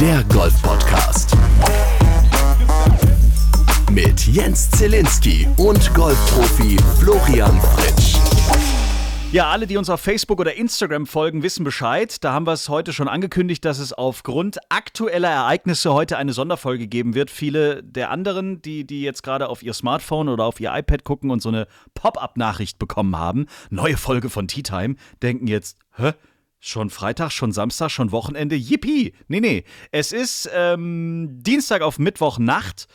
der Golf Podcast. Mit Jens Zielinski und Golfprofi Florian Fritsch. Ja, alle, die uns auf Facebook oder Instagram folgen, wissen Bescheid. Da haben wir es heute schon angekündigt, dass es aufgrund aktueller Ereignisse heute eine Sonderfolge geben wird. Viele der anderen, die, die jetzt gerade auf ihr Smartphone oder auf ihr iPad gucken und so eine Pop-up-Nachricht bekommen haben, neue Folge von Tea Time, denken jetzt, hä? Schon Freitag, schon Samstag, schon Wochenende? Yippie! Nee, nee. Es ist ähm, Dienstag auf Mittwochnacht.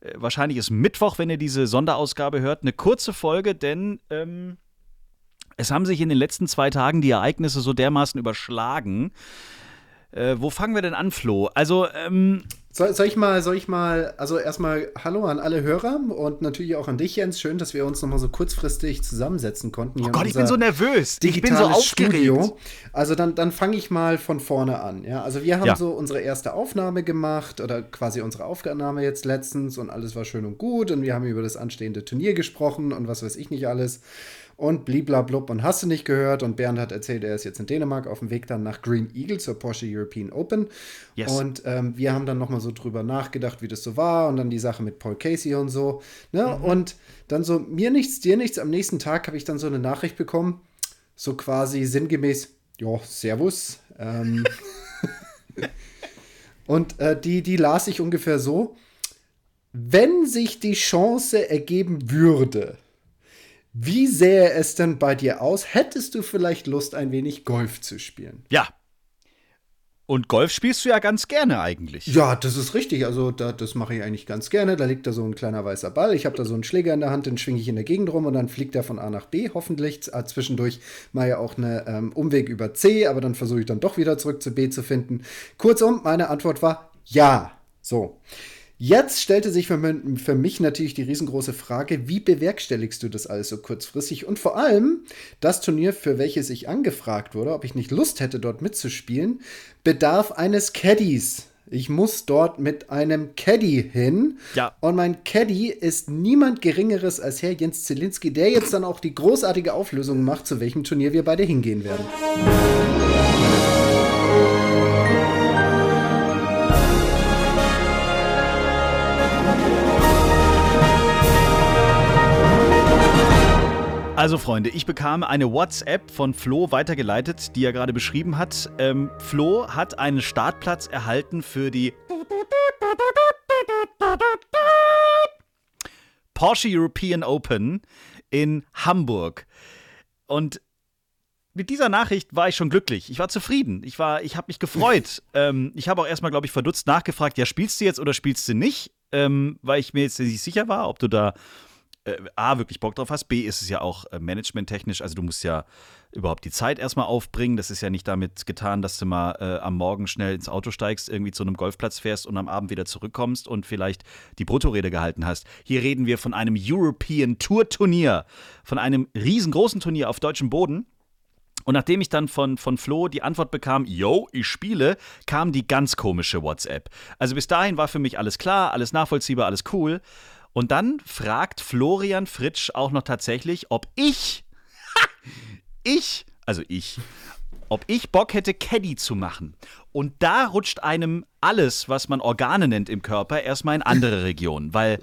Äh, wahrscheinlich ist Mittwoch, wenn ihr diese Sonderausgabe hört. Eine kurze Folge, denn ähm, es haben sich in den letzten zwei Tagen die Ereignisse so dermaßen überschlagen. Äh, wo fangen wir denn an, Flo? Also, ähm, soll, soll, ich mal, soll ich mal, also erstmal Hallo an alle Hörer und natürlich auch an dich, Jens. Schön, dass wir uns nochmal so kurzfristig zusammensetzen konnten. oh Gott, ich bin so nervös. Ich bin so aufgeregt. Studio. Also dann, dann fange ich mal von vorne an. Ja, also wir haben ja. so unsere erste Aufnahme gemacht oder quasi unsere Aufnahme jetzt letztens und alles war schön und gut und wir haben über das anstehende Turnier gesprochen und was weiß ich nicht alles und bliblablub und hast du nicht gehört. Und Bernd hat erzählt, er ist jetzt in Dänemark auf dem Weg dann nach Green Eagle zur Porsche European Open. Yes. Und ähm, wir haben dann nochmal so drüber nachgedacht, wie das so war und dann die Sache mit Paul Casey und so. Ne? Mhm. Und dann so, mir nichts, dir nichts. Am nächsten Tag habe ich dann so eine Nachricht bekommen, so quasi sinngemäß, ja, Servus. Ähm, und äh, die, die las ich ungefähr so, wenn sich die Chance ergeben würde, wie sähe es denn bei dir aus? Hättest du vielleicht Lust, ein wenig Golf zu spielen? Ja. Und Golf spielst du ja ganz gerne eigentlich. Ja, das ist richtig. Also, da, das mache ich eigentlich ganz gerne. Da liegt da so ein kleiner weißer Ball. Ich habe da so einen Schläger in der Hand, den schwinge ich in der Gegend rum und dann fliegt er von A nach B, hoffentlich. Äh, zwischendurch mal ja auch einen ähm, Umweg über C, aber dann versuche ich dann doch wieder zurück zu B zu finden. Kurzum, meine Antwort war ja. So. Jetzt stellte sich für, für, mich natürlich die riesengroße Frage, wie bewerkstelligst du das alles so kurzfristig? Und vor allem, das Turnier, für welches ich angefragt wurde, ob ich nicht Lust hätte, dort mitzuspielen, bedarf eines Caddies. Ich muss dort mit einem Caddy hin. Ja. Und mein Caddy ist niemand Geringeres als Herr Jens Zielinski, der jetzt dann auch die großartige Auflösung macht, zu welchem Turnier wir beide hingehen werden. Also Freunde, ich bekam eine WhatsApp von Flo weitergeleitet, die er gerade beschrieben hat. Ähm, Flo hat einen Startplatz erhalten für die Porsche European Open in Hamburg. Und mit dieser Nachricht war ich schon glücklich. Ich war zufrieden. Ich war, ich habe mich gefreut. ähm, ich habe auch erstmal, glaube ich, verdutzt nachgefragt: Ja, spielst du jetzt oder spielst du nicht? Ähm, weil ich mir jetzt nicht sicher war, ob du da äh, A, wirklich Bock drauf hast. B, ist es ja auch äh, managementtechnisch. Also, du musst ja überhaupt die Zeit erstmal aufbringen. Das ist ja nicht damit getan, dass du mal äh, am Morgen schnell ins Auto steigst, irgendwie zu einem Golfplatz fährst und am Abend wieder zurückkommst und vielleicht die Bruttorede gehalten hast. Hier reden wir von einem European Tour Turnier, von einem riesengroßen Turnier auf deutschem Boden. Und nachdem ich dann von, von Flo die Antwort bekam, yo, ich spiele, kam die ganz komische WhatsApp. Also bis dahin war für mich alles klar, alles nachvollziehbar, alles cool. Und dann fragt Florian Fritsch auch noch tatsächlich, ob ich, ich, also ich, ob ich Bock hätte, Caddy zu machen. Und da rutscht einem alles, was man Organe nennt im Körper, erstmal in andere Regionen, weil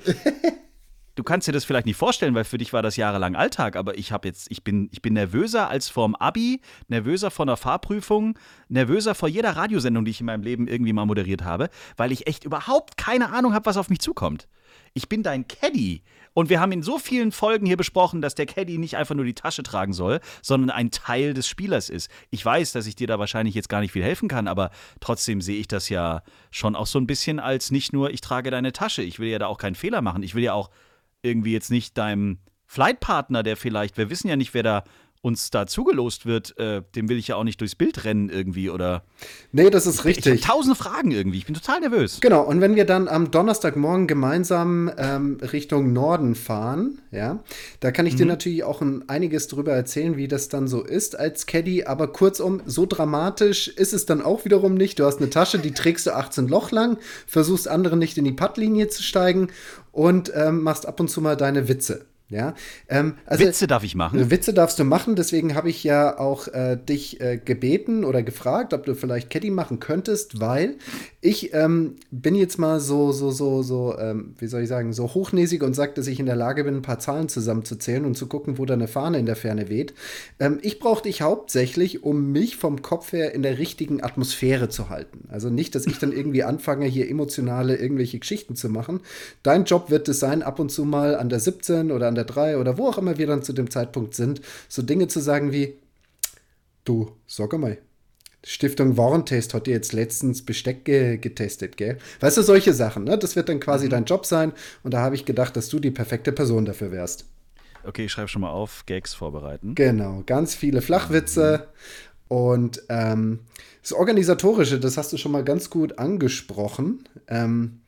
du kannst dir das vielleicht nicht vorstellen, weil für dich war das jahrelang Alltag, aber ich habe jetzt, ich bin, ich bin nervöser als vorm Abi, nervöser vor einer Fahrprüfung, nervöser vor jeder Radiosendung, die ich in meinem Leben irgendwie mal moderiert habe, weil ich echt überhaupt keine Ahnung habe, was auf mich zukommt ich bin dein Caddy. Und wir haben in so vielen Folgen hier besprochen, dass der Caddy nicht einfach nur die Tasche tragen soll, sondern ein Teil des Spielers ist. Ich weiß, dass ich dir da wahrscheinlich jetzt gar nicht viel helfen kann, aber trotzdem sehe ich das ja schon auch so ein bisschen als nicht nur, ich trage deine Tasche. Ich will ja da auch keinen Fehler machen. Ich will ja auch irgendwie jetzt nicht deinem Flightpartner, der vielleicht, wir wissen ja nicht, wer da uns da zugelost wird, äh, dem will ich ja auch nicht durchs Bild rennen irgendwie oder. Nee, das ist richtig. Ich habe tausende Fragen irgendwie. Ich bin total nervös. Genau, und wenn wir dann am Donnerstagmorgen gemeinsam ähm, Richtung Norden fahren, ja, da kann ich mhm. dir natürlich auch ein, einiges drüber erzählen, wie das dann so ist als Caddy. Aber kurzum, so dramatisch ist es dann auch wiederum nicht. Du hast eine Tasche, die trägst du 18 Loch lang, versuchst andere nicht in die Puttlinie zu steigen und ähm, machst ab und zu mal deine Witze. Ja, ähm, also Witze darf ich machen. Witze darfst du machen, deswegen habe ich ja auch äh, dich äh, gebeten oder gefragt, ob du vielleicht Caddy machen könntest, weil ich ähm, bin jetzt mal so, so, so, so, ähm, wie soll ich sagen, so hochnäsig und sage, dass ich in der Lage bin, ein paar Zahlen zusammenzuzählen und zu gucken, wo da eine Fahne in der Ferne weht. Ähm, ich brauche dich hauptsächlich, um mich vom Kopf her in der richtigen Atmosphäre zu halten. Also nicht, dass ich dann irgendwie anfange, hier emotionale irgendwelche Geschichten zu machen. Dein Job wird es sein, ab und zu mal an der 17 oder an der 3 oder wo auch immer wir dann zu dem Zeitpunkt sind, so Dinge zu sagen wie, du, sag einmal, Stiftung Warentest hat dir jetzt letztens Besteck ge getestet, gell? Weißt du, solche Sachen, ne? Das wird dann quasi mhm. dein Job sein und da habe ich gedacht, dass du die perfekte Person dafür wärst. Okay, ich schreibe schon mal auf, Gags vorbereiten. Genau, ganz viele Flachwitze mhm. und ähm, das Organisatorische, das hast du schon mal ganz gut angesprochen. Ähm,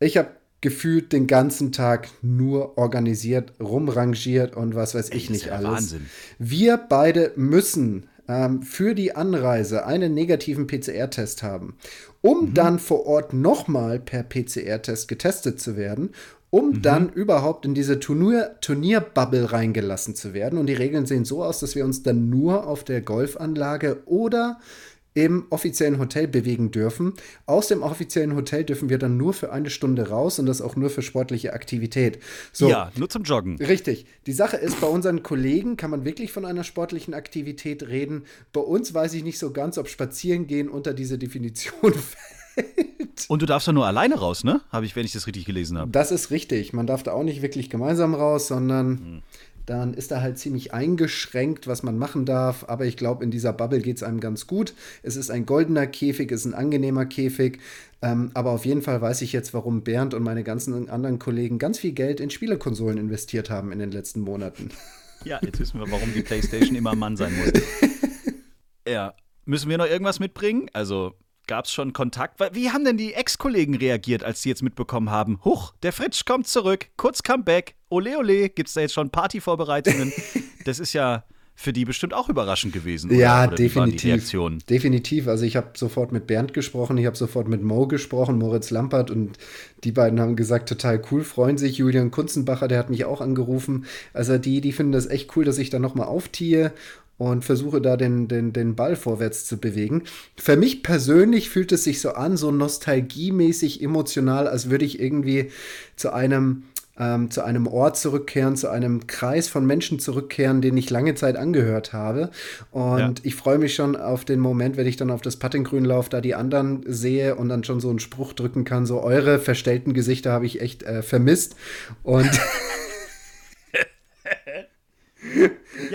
ich habe gefühlt den ganzen Tag nur organisiert, rumrangiert und was weiß ich Ey, nicht alles. Wahnsinn. Wir beide müssen ähm, für die Anreise einen negativen PCR-Test haben, um mhm. dann vor Ort nochmal per PCR-Test getestet zu werden, um mhm. dann überhaupt in diese Turnier Turnierbubble reingelassen zu werden. Und die Regeln sehen so aus, dass wir uns dann nur auf der Golfanlage oder im offiziellen Hotel bewegen dürfen. Aus dem offiziellen Hotel dürfen wir dann nur für eine Stunde raus und das auch nur für sportliche Aktivität. So, ja, nur zum Joggen. Richtig. Die Sache ist, bei unseren Kollegen kann man wirklich von einer sportlichen Aktivität reden. Bei uns weiß ich nicht so ganz, ob Spazierengehen unter diese Definition fällt. Und du darfst ja nur alleine raus, ne? Habe ich, wenn ich das richtig gelesen habe. Das ist richtig. Man darf da auch nicht wirklich gemeinsam raus, sondern hm dann ist er halt ziemlich eingeschränkt, was man machen darf. Aber ich glaube, in dieser Bubble geht es einem ganz gut. Es ist ein goldener Käfig, es ist ein angenehmer Käfig. Ähm, aber auf jeden Fall weiß ich jetzt, warum Bernd und meine ganzen anderen Kollegen ganz viel Geld in Spielekonsolen investiert haben in den letzten Monaten. Ja, jetzt wissen wir, warum die PlayStation immer Mann sein muss. ja. Müssen wir noch irgendwas mitbringen? Also, Gab es schon Kontakt? Wie haben denn die Ex-Kollegen reagiert, als sie jetzt mitbekommen haben? Huch, der Fritsch kommt zurück, kurz Comeback, ole ole, gibt es da jetzt schon Partyvorbereitungen? das ist ja für die bestimmt auch überraschend gewesen. Oder? Ja, oder definitiv. Definitiv. Also ich habe sofort mit Bernd gesprochen, ich habe sofort mit Mo gesprochen, Moritz Lampert und die beiden haben gesagt, total cool, freuen sich. Julian Kunzenbacher, der hat mich auch angerufen. Also die, die finden das echt cool, dass ich da nochmal auftiehe und versuche da den, den, den Ball vorwärts zu bewegen. Für mich persönlich fühlt es sich so an, so nostalgiemäßig emotional, als würde ich irgendwie zu einem ähm, zu einem Ort zurückkehren, zu einem Kreis von Menschen zurückkehren, den ich lange Zeit angehört habe. Und ja. ich freue mich schon auf den Moment, wenn ich dann auf das Puttinggrün laufe, da die anderen sehe und dann schon so einen Spruch drücken kann. So eure verstellten Gesichter habe ich echt äh, vermisst. Und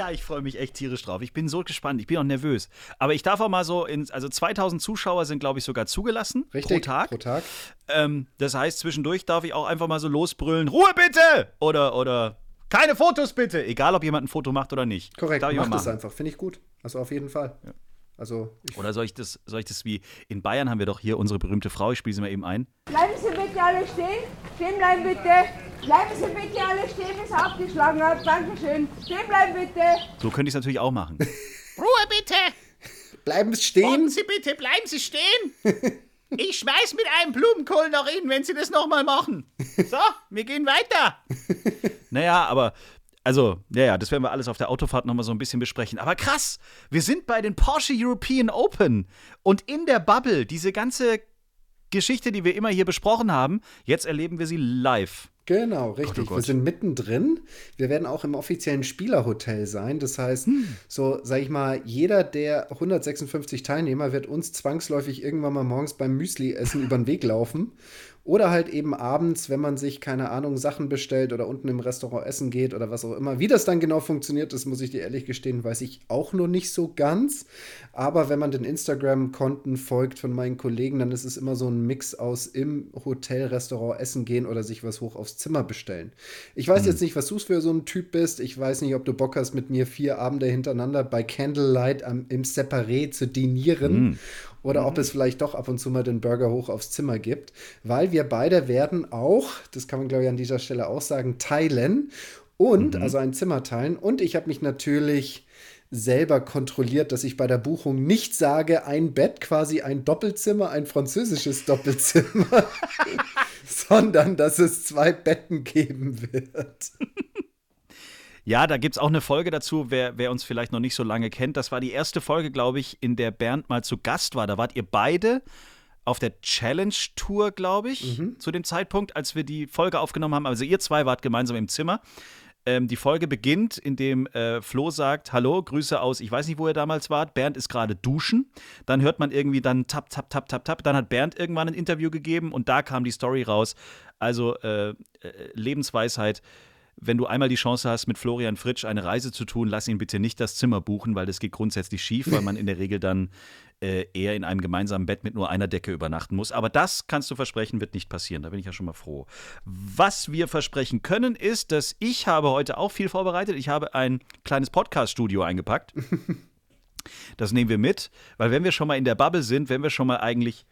Ja, ich freue mich echt tierisch drauf. Ich bin so gespannt. Ich bin auch nervös. Aber ich darf auch mal so, in, also 2000 Zuschauer sind, glaube ich, sogar zugelassen Richtig, pro Tag. Pro Tag. Ähm, das heißt, zwischendurch darf ich auch einfach mal so losbrüllen: Ruhe bitte! Oder, oder keine Fotos bitte! Egal, ob jemand ein Foto macht oder nicht. Korrekt, mach das einfach. Finde ich gut. Also auf jeden Fall. Ja. Also Oder soll ich, das, soll ich das wie in Bayern haben wir doch hier unsere berühmte Frau, ich spiele sie mal eben ein. Bleiben Sie bitte alle stehen. Stehen bleiben bitte. Bleiben Sie bitte alle stehen, bis er aufgeschlagen hat. Dankeschön. Stehen bleiben bitte. So könnte ich es natürlich auch machen. Ruhe bitte. Bleiben Sie stehen. Warten Sie bitte, bleiben Sie stehen. Ich schmeiß mit einem Blumenkohl noch in, wenn Sie das nochmal machen. So, wir gehen weiter. Naja, aber also, ja, ja, das werden wir alles auf der Autofahrt nochmal so ein bisschen besprechen. Aber krass, wir sind bei den Porsche European Open und in der Bubble, diese ganze Geschichte, die wir immer hier besprochen haben, jetzt erleben wir sie live. Genau, richtig. Gott, oh Gott. Wir sind mittendrin. Wir werden auch im offiziellen Spielerhotel sein. Das heißt, hm. so sag ich mal, jeder der 156 Teilnehmer wird uns zwangsläufig irgendwann mal morgens beim Müsli-Essen über den Weg laufen oder halt eben abends, wenn man sich, keine Ahnung, Sachen bestellt oder unten im Restaurant essen geht oder was auch immer. Wie das dann genau funktioniert, das muss ich dir ehrlich gestehen, weiß ich auch nur nicht so ganz. Aber wenn man den Instagram-Konten folgt von meinen Kollegen, dann ist es immer so ein Mix aus im Hotel, Restaurant essen gehen oder sich was hoch aufs Zimmer bestellen. Ich weiß mhm. jetzt nicht, was du für so ein Typ bist. Ich weiß nicht, ob du Bock hast, mit mir vier Abende hintereinander bei Candlelight am, im Separé zu dinieren. Mhm oder mhm. ob es vielleicht doch ab und zu mal den Burger hoch aufs Zimmer gibt, weil wir beide werden auch, das kann man glaube ich an dieser Stelle auch sagen, teilen und, mhm. also ein Zimmer teilen. Und ich habe mich natürlich selber kontrolliert, dass ich bei der Buchung nicht sage, ein Bett, quasi ein Doppelzimmer, ein französisches Doppelzimmer, sondern dass es zwei Betten geben wird. Ja, da gibt es auch eine Folge dazu, wer, wer uns vielleicht noch nicht so lange kennt. Das war die erste Folge, glaube ich, in der Bernd mal zu Gast war. Da wart ihr beide auf der Challenge-Tour, glaube ich, zu dem Zeitpunkt, als wir die Folge aufgenommen haben. Also ihr zwei wart gemeinsam im Zimmer. Ähm, die Folge beginnt, indem äh, Flo sagt: Hallo, Grüße aus, ich weiß nicht, wo ihr damals wart. Bernd ist gerade duschen. Dann hört man irgendwie dann tap, tap, tap, tap, tap. Dann hat Bernd irgendwann ein Interview gegeben und da kam die Story raus. Also äh, äh, Lebensweisheit. Wenn du einmal die Chance hast, mit Florian Fritsch eine Reise zu tun, lass ihn bitte nicht das Zimmer buchen, weil das geht grundsätzlich schief, weil man in der Regel dann äh, eher in einem gemeinsamen Bett mit nur einer Decke übernachten muss. Aber das kannst du versprechen, wird nicht passieren. Da bin ich ja schon mal froh. Was wir versprechen können, ist, dass ich habe heute auch viel vorbereitet. Ich habe ein kleines Podcast-Studio eingepackt. Das nehmen wir mit, weil wenn wir schon mal in der Bubble sind, wenn wir schon mal eigentlich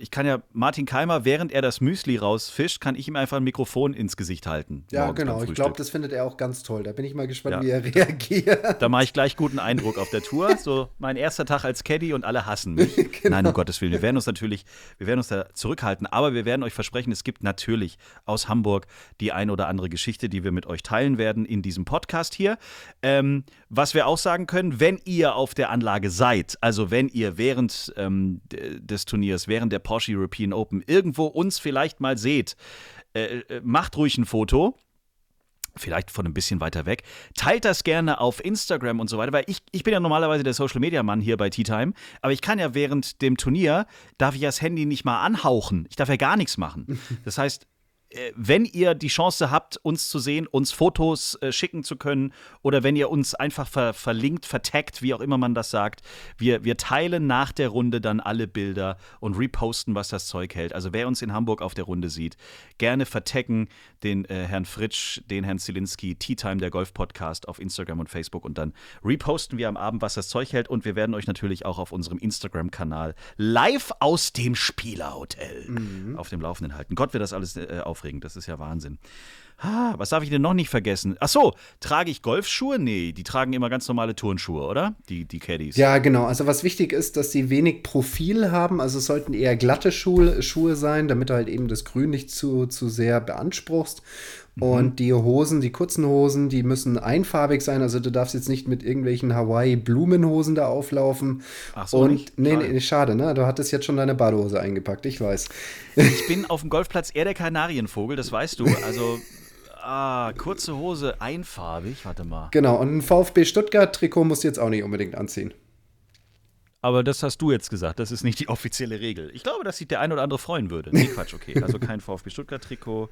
ich kann ja Martin Keimer, während er das Müsli rausfischt, kann ich ihm einfach ein Mikrofon ins Gesicht halten. Ja, genau. Ich glaube, das findet er auch ganz toll. Da bin ich mal gespannt, Ja. wie er reagiert. Da mache ich gleich guten Eindruck auf der Tour. So mein erster Tag als Caddy und alle hassen mich. Nein, um Gottes Willen. Wir werden uns natürlich, wir werden uns da zurückhalten, aber wir werden euch versprechen, es gibt natürlich aus Hamburg die ein oder andere Geschichte, die wir mit euch teilen werden in diesem Podcast hier. Ähm, was wir auch sagen können, wenn ihr auf der Anlage seid, also wenn ihr während ähm, des Turniers, während der Porsche European Open irgendwo uns vielleicht mal seht, äh, äh, macht ruhig ein Foto vielleicht von ein bisschen weiter weg. Teilt das gerne auf Instagram und so weiter, weil ich, ich bin ja normalerweise der Social Media Mann hier bei Tea Time, aber ich kann ja während dem Turnier, darf ich das Handy nicht mal anhauchen. Ich darf ja gar nichts machen. Das heißt, wenn ihr die Chance habt, uns zu sehen, uns Fotos äh, schicken zu können oder wenn ihr uns einfach ver verlinkt, vertaggt, wie auch immer man das sagt, wir, wir teilen nach der Runde dann alle Bilder und reposten, was das Zeug hält. Also wer uns in Hamburg auf der Runde sieht, gerne vertaggen den äh, Herrn Fritsch, den Herrn Zielinski, Tea Time, der Golf-Podcast auf Instagram und Facebook und dann reposten wir am Abend, was das Zeug hält und wir werden euch natürlich auch auf unserem Instagram-Kanal live aus dem Spielerhotel auf dem Laufenden halten. Gott, wird das alles äh, aufregend, das ist ja Wahnsinn. Ah, was darf ich denn noch nicht vergessen? Ach so, trage ich Golfschuhe? Nee, die tragen immer ganz normale Turnschuhe, oder? Die, die Caddies. Ja, genau. Also was wichtig ist, dass sie wenig Profil haben. Also es sollten eher glatte Schuhe, Schuhe sein, damit du halt eben das Grün nicht zu, zu sehr beanspruchst. Mhm. Und die Hosen, die kurzen Hosen, die müssen einfarbig sein. Also du darfst jetzt nicht mit irgendwelchen Hawaii-Blumenhosen da auflaufen. Ach so, Und nicht? nee, Schade. nee, schade, ne? Du hattest jetzt schon deine Badehose eingepackt, ich weiß. Ich bin auf dem Golfplatz eher der Kanarienvogel, das weißt du. Also, ah, kurze Hose, einfarbig, warte mal. Genau, und ein VfB Stuttgart-Trikot musst du jetzt auch nicht unbedingt anziehen. Aber das hast du jetzt gesagt, das ist nicht die offizielle Regel. Ich glaube, dass sich der ein oder andere freuen würde. Nee, Quatsch, okay. Also kein VfB Stuttgart-Trikot,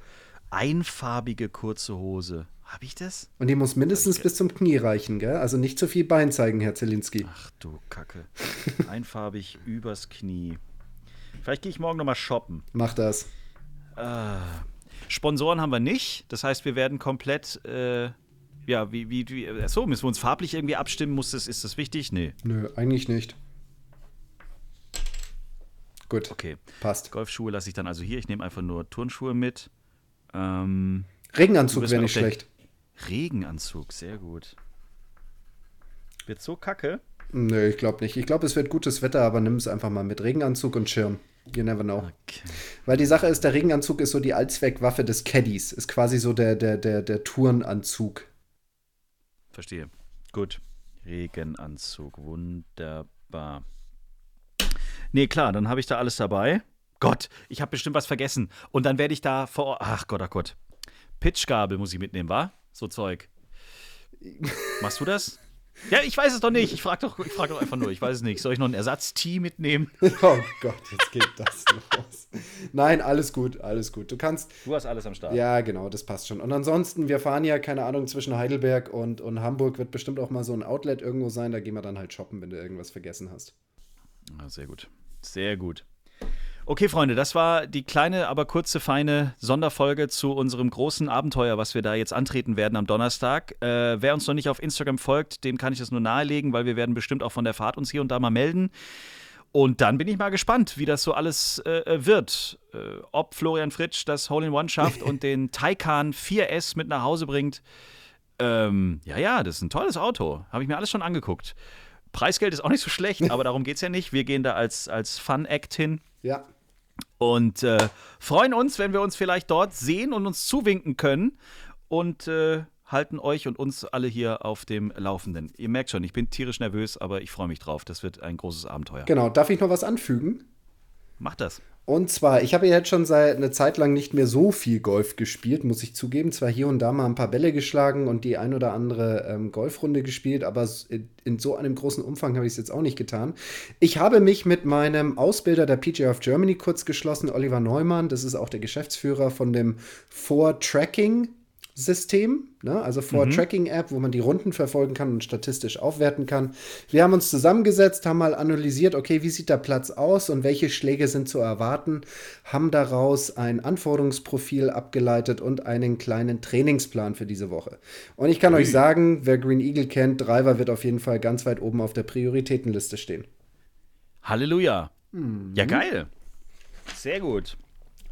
einfarbige kurze Hose. Habe ich das? Und die muss mindestens bis zum Knie reichen, gell? Also nicht zu viel Bein zeigen, Herr Zielinski. Ach du Kacke. Einfarbig übers Knie. Vielleicht gehe ich morgen nochmal shoppen. Mach das. Sponsoren haben wir nicht. Das heißt, wir werden komplett, äh, ja, wie, wie, wie, achso, müssen wir uns farblich irgendwie abstimmen? Muss das, ist das wichtig? Nee. Nö, eigentlich nicht. Gut, Okay. passt. Golfschuhe lasse ich dann also hier. Ich nehme einfach nur Turnschuhe mit. Ähm, Regenanzug wäre nicht schlecht. Regenanzug, sehr gut. Wird so kacke. Nö, ich glaube nicht. Ich glaube, es wird gutes Wetter, aber nimm es einfach mal mit Regenanzug und Schirm. You never know. Okay. Weil die Sache ist, der Regenanzug ist so die Allzweckwaffe des Caddies. Ist quasi so der, der, der, der Tourenanzug. Verstehe. Gut. Regenanzug, wunderbar. Nee, klar, dann habe ich da alles dabei. Gott, ich habe bestimmt was vergessen. Und dann werde ich da vor Ort. Ach Gott, ach Gott. Pitchgabel muss ich mitnehmen, wa? So Zeug. Machst du das? Ja, ich weiß es doch nicht. Ich frage doch, ich frag doch einfach nur. Ich weiß es nicht. Soll ich noch einen Ersatz-Tee mitnehmen? Oh Gott, jetzt geht das los. Nein, alles gut, alles gut. Du kannst, Du hast alles am Start. ja genau, das passt schon. Und ansonsten, wir fahren ja, keine Ahnung, zwischen Heidelberg und, und Hamburg wird bestimmt auch mal so ein Outlet irgendwo sein. Da gehen wir dann halt shoppen, wenn du irgendwas vergessen hast. Ah, sehr gut. Sehr gut. Okay, Freunde, das war die kleine, aber kurze, feine Sonderfolge zu unserem großen Abenteuer, was wir da jetzt antreten werden am Donnerstag. Äh, wer uns noch nicht auf Instagram folgt, dem kann ich das nur nahelegen, weil wir werden bestimmt auch von der Fahrt uns hier und da mal melden. Und dann bin ich mal gespannt, wie das so alles äh, wird. Äh, ob Florian Fritsch das Hole-in-One schafft und den Taycan 4S mit nach Hause bringt. Ähm, ja, ja, das ist ein tolles Auto. Habe ich mir alles schon angeguckt. Preisgeld ist auch nicht so schlecht, aber darum geht es ja nicht. Wir gehen da als, als Fun-Act hin Ja, und äh, freuen uns, wenn wir uns vielleicht dort sehen und uns zuwinken können. Und äh, halten euch und uns alle hier auf dem Laufenden. Ihr merkt schon, ich bin tierisch nervös, aber ich freue mich drauf. Das wird ein großes Abenteuer. Genau, darf ich noch was anfügen? Macht das. Und zwar, ich habe ja jetzt schon seit einer Zeit lang nicht mehr so viel Golf gespielt, muss ich zugeben. Zwar hier und da mal ein paar Bälle geschlagen und die ein oder andere ähm, Golfrunde gespielt, aber in, so einem großen Umfang habe ich es jetzt auch nicht getan. Ich habe mich mit meinem Ausbilder der PGA of Germany kurz geschlossen, Oliver Neumann. Das ist auch der Geschäftsführer von dem For Tracking System, ne? also vor Tracking App, wo man die Runden verfolgen kann und statistisch aufwerten kann. Wir haben uns zusammengesetzt, haben mal analysiert, okay, wie sieht der Platz aus und welche Schläge sind zu erwarten, haben daraus ein Anforderungsprofil abgeleitet und einen kleinen Trainingsplan für diese Woche. Und ich kann euch sagen, wer Green Eagle kennt, Driver wird auf jeden Fall ganz weit oben auf der Prioritätenliste stehen. Halleluja. Mhm. Ja, geil. Sehr gut.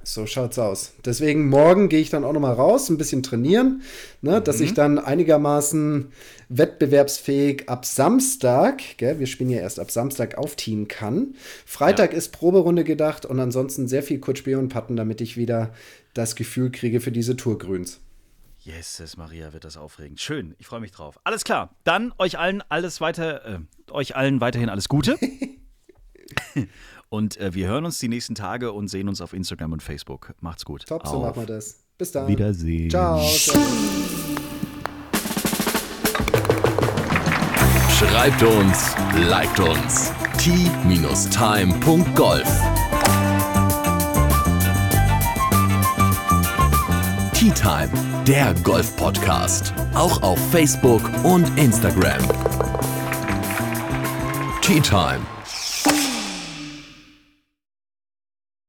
So schaut's aus. Deswegen morgen gehe ich dann auch noch mal raus, ein bisschen trainieren, ne, dass ich dann einigermaßen wettbewerbsfähig ab Samstag, gell, wir spielen ja erst ab Samstag aufziehen kann. Freitag ist Proberunde gedacht und ansonsten sehr viel Kurzspiel und Patten, damit ich wieder das Gefühl kriege für diese Tourgrüns. Jesus, Maria, wird das aufregend. Schön, ich freue mich drauf. Alles klar. Dann euch allen alles weiter, äh, euch allen weiterhin alles Gute. und äh, wir hören uns die nächsten Tage und sehen uns auf Instagram und Facebook. Macht's gut. Top, so Auf machen wir das. Bis dann. Wiedersehen. Ciao. Schreibt uns, liked uns. t-time.golf Tea Time, der Golf-Podcast. Auch auf Facebook und Instagram. Tea Time.